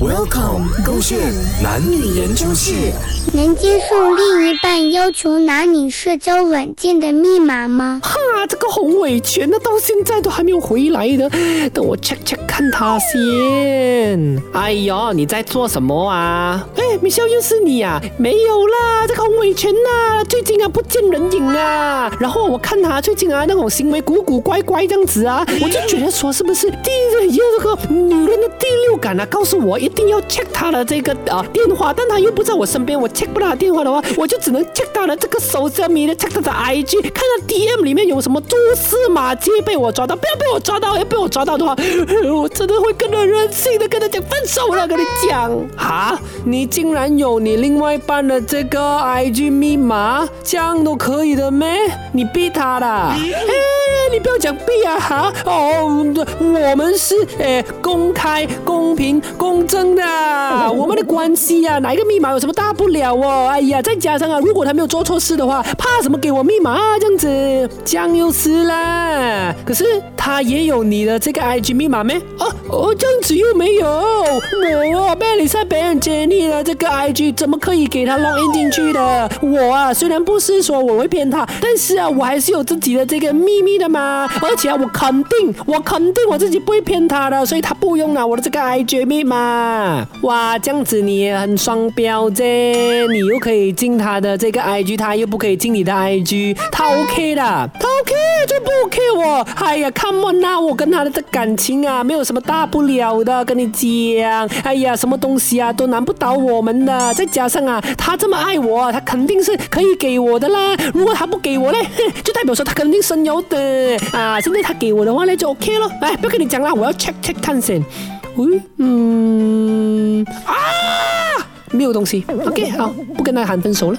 Welcome，勾线男女研究室。能接受另一半要求拿你社交软件的密码吗？哈，这个洪伟全呢，到现在都还没有回来的，等我 check check 看他先。哎呦，你在做什么啊？哎，米笑又是你啊？没有啦，这个洪伟全呐，最近啊不见人影啊。然后我看他最近啊那种行为古古怪怪这样子啊，我就觉得说是不是第一这个女人的第六感啊，告诉我一定要 check 他的这个啊电话，但他又不在我身边，我。check 不到他电话的话，我就只能 check 她的这个手机里的 check 他的 IG，看看 DM 里面有什么蛛丝马迹被我抓到，不要被我抓到，要被我抓到的话，我真的会跟他任性的跟他讲分手了，跟你讲。啊，你竟然有你另外一半的这个 IG 密码，这样都可以的咩？你逼他的？你不要讲逼啊哈！哦，我们是诶公开、公平、公正的，我们的关系呀，哪一个密码有什么大不了哦？哎呀，再加上啊，如果他没有做错事的话，怕什么给我密码啊？这样子，酱油是啦。可是他也有你的这个 IG 密码没？哦哦，这样子又没有。我被你在别人接你了这个 IG，怎么可以给他 login 进去的？我啊，虽然不是说我会骗他，但是啊，我还是有自己的这个秘密的嘛。啊！而且我肯定，我肯定我自己不会骗他的，所以他不用拿我的这个 IG 密码。哇，这样子你也很双标啫！你又可以进他的这个 IG，他又不可以进你的 IG，他 OK 的，他 OK 就不 OK 我。哎呀，Come on 啊，我跟他的这感情啊，没有什么大不了的，跟你讲。哎呀，什么东西啊都难不倒我们的。再加上啊，他这么爱我，他肯定是可以给我的啦。如果他不给我嘞，就代表说他肯定深有的。啊，现在他给我的话呢就 OK 了，哎，不要跟你讲了，我要 check check 看先。喂嗯啊，没有东西，OK，好，不跟他喊分手了。